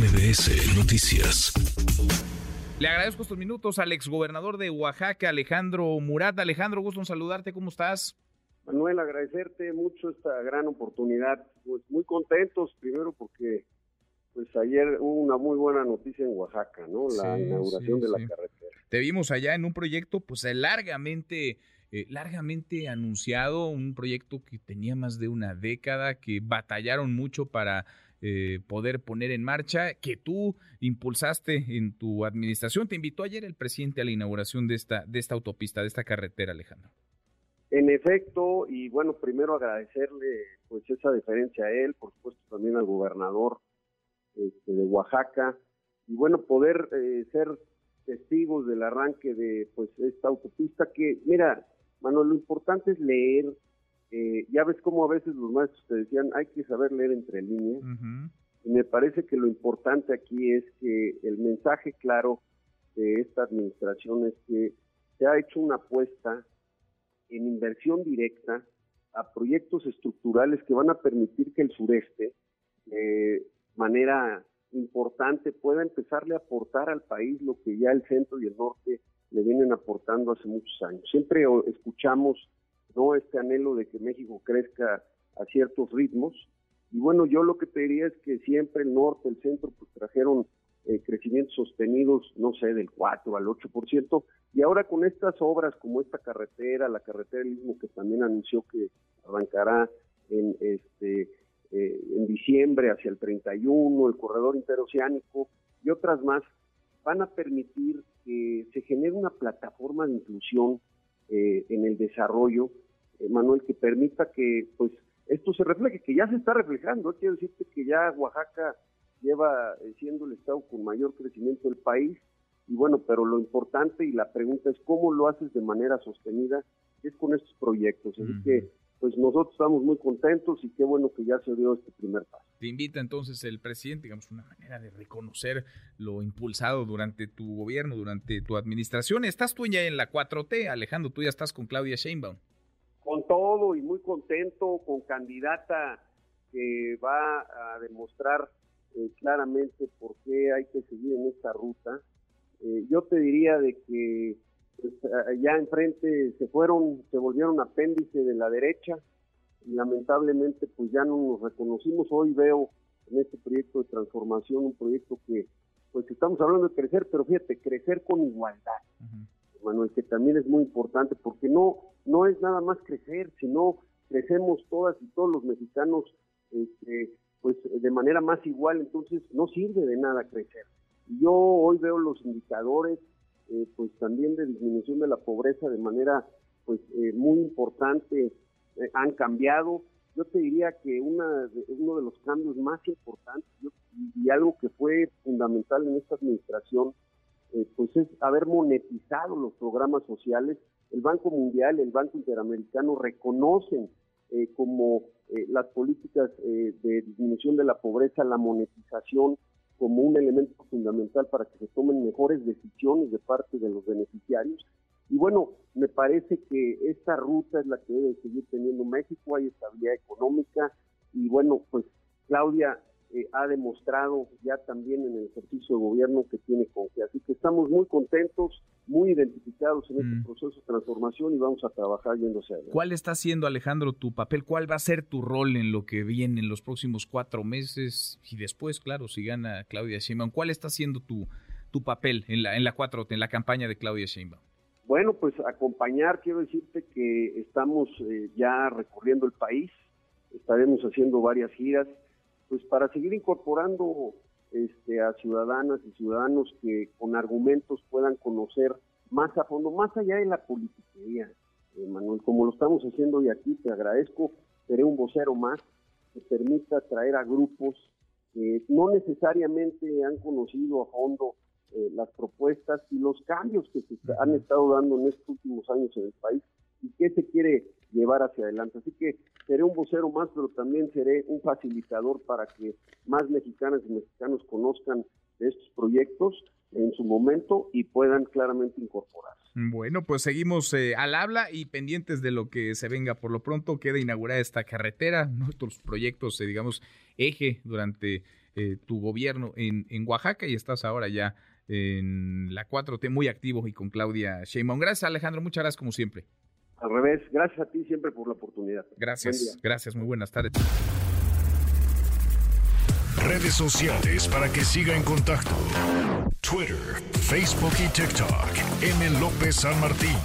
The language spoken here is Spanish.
MBS Noticias. Le agradezco estos minutos al exgobernador de Oaxaca, Alejandro Murat. Alejandro, gusto en saludarte, ¿cómo estás? Manuel, agradecerte mucho esta gran oportunidad. Pues muy contentos, primero porque pues ayer hubo una muy buena noticia en Oaxaca, ¿no? La inauguración de la carretera. Te vimos allá en un proyecto pues largamente eh, largamente anunciado, un proyecto que tenía más de una década, que batallaron mucho para eh, poder poner en marcha, que tú impulsaste en tu administración. Te invitó ayer el presidente a la inauguración de esta, de esta autopista, de esta carretera, Alejandro. En efecto, y bueno, primero agradecerle pues esa deferencia a él, por supuesto también al gobernador este, de Oaxaca, y bueno, poder eh, ser testigos del arranque de pues esta autopista que, mira, Manuel, lo importante es leer, eh, ya ves cómo a veces los maestros te decían, hay que saber leer entre líneas, y me parece que lo importante aquí es que el mensaje claro de esta administración es que se ha hecho una apuesta en inversión directa a proyectos estructurales que van a permitir que el sureste, de manera importante, pueda empezarle a aportar al país lo que ya el centro y el norte le vienen aportando hace muchos años. Siempre escuchamos no este anhelo de que México crezca a ciertos ritmos. Y bueno, yo lo que te diría es que siempre el norte, el centro, pues trajeron eh, crecimientos sostenidos, no sé, del 4 al 8%, y ahora con estas obras como esta carretera, la carretera del mismo que también anunció que arrancará en este eh, en diciembre hacia el 31, el corredor interoceánico y otras más, van a permitir que se genere una plataforma de inclusión eh, en el desarrollo, Manuel, que permita que pues esto se refleje, que ya se está reflejando. Quiero decirte que ya Oaxaca lleva eh, siendo el estado con mayor crecimiento del país y bueno, pero lo importante y la pregunta es cómo lo haces de manera sostenida, es con estos proyectos. Así que pues nosotros estamos muy contentos y qué bueno que ya se dio este primer paso. Te invita entonces el presidente, digamos, una manera de reconocer lo impulsado durante tu gobierno, durante tu administración. Estás tú ya en la 4T, Alejandro, tú ya estás con Claudia Sheinbaum. Con todo y muy contento, con candidata que va a demostrar eh, claramente por qué hay que seguir en esta ruta. Eh, yo te diría de que pues, allá enfrente se fueron, se volvieron apéndice de la derecha y lamentablemente pues ya no nos reconocimos. Hoy veo en este proyecto de transformación un proyecto que pues estamos hablando de crecer, pero fíjate, crecer con igualdad. Manuel, que también es muy importante porque no no es nada más crecer, sino crecemos todas y todos los mexicanos este, pues de manera más igual, entonces no sirve de nada crecer. Yo hoy veo los indicadores eh, pues también de disminución de la pobreza de manera pues eh, muy importante eh, han cambiado. Yo te diría que una uno de los cambios más importantes y, algo que fue fundamental en esta administración pues es haber monetizado los programas sociales. El Banco Mundial, el Banco Interamericano reconocen como las políticas de disminución de la pobreza, la monetización como un elemento fundamental para que se tomen mejores decisiones de parte de los beneficiarios. Y bueno, me parece que esta ruta es la que debe seguir teniendo México, hay estabilidad económica y bueno, pues Claudia eh, ha demostrado ya también en el ejercicio de gobierno que tiene confianza. Así que estamos muy contentos, muy identificados en este mm. proceso de transformación y vamos a trabajar yéndose adelante. ¿Cuál está siendo, Alejandro, tu papel? ¿Cuál va a ser tu rol en lo que viene en los próximos cuatro meses? Y después, claro, si gana Claudia Sheinbaum, ¿cuál está siendo tu, tu papel en la, en la cuatro, en la campaña de Claudia Sheinbaum? Bueno, pues acompañar, quiero decirte que estamos eh, ya recorriendo el país, estaremos haciendo varias giras, pues para seguir incorporando este, a ciudadanas y ciudadanos que con argumentos puedan conocer más a fondo, más allá de la politiquería, eh, Manuel, como lo estamos haciendo hoy aquí, te agradezco, seré un vocero más que permita traer a grupos que no necesariamente han conocido a fondo eh, las propuestas y los cambios que se han estado dando en estos últimos años en el país y qué se quiere llevar hacia adelante. Así que seré un vocero más, pero también seré un facilitador para que más mexicanas y mexicanos conozcan estos proyectos en su momento y puedan claramente incorporarse. Bueno, pues seguimos eh, al habla y pendientes de lo que se venga. Por lo pronto queda inaugurada esta carretera, nuestros proyectos, eh, digamos, eje durante eh, tu gobierno en, en Oaxaca y estás ahora ya en la 4T muy activo y con Claudia Sheinbaum. Gracias Alejandro, muchas gracias como siempre. Al revés, gracias a ti siempre por la oportunidad. Gracias, gracias, muy buenas tardes. Redes sociales para que siga en contacto: Twitter, Facebook y TikTok. M. López San Martín.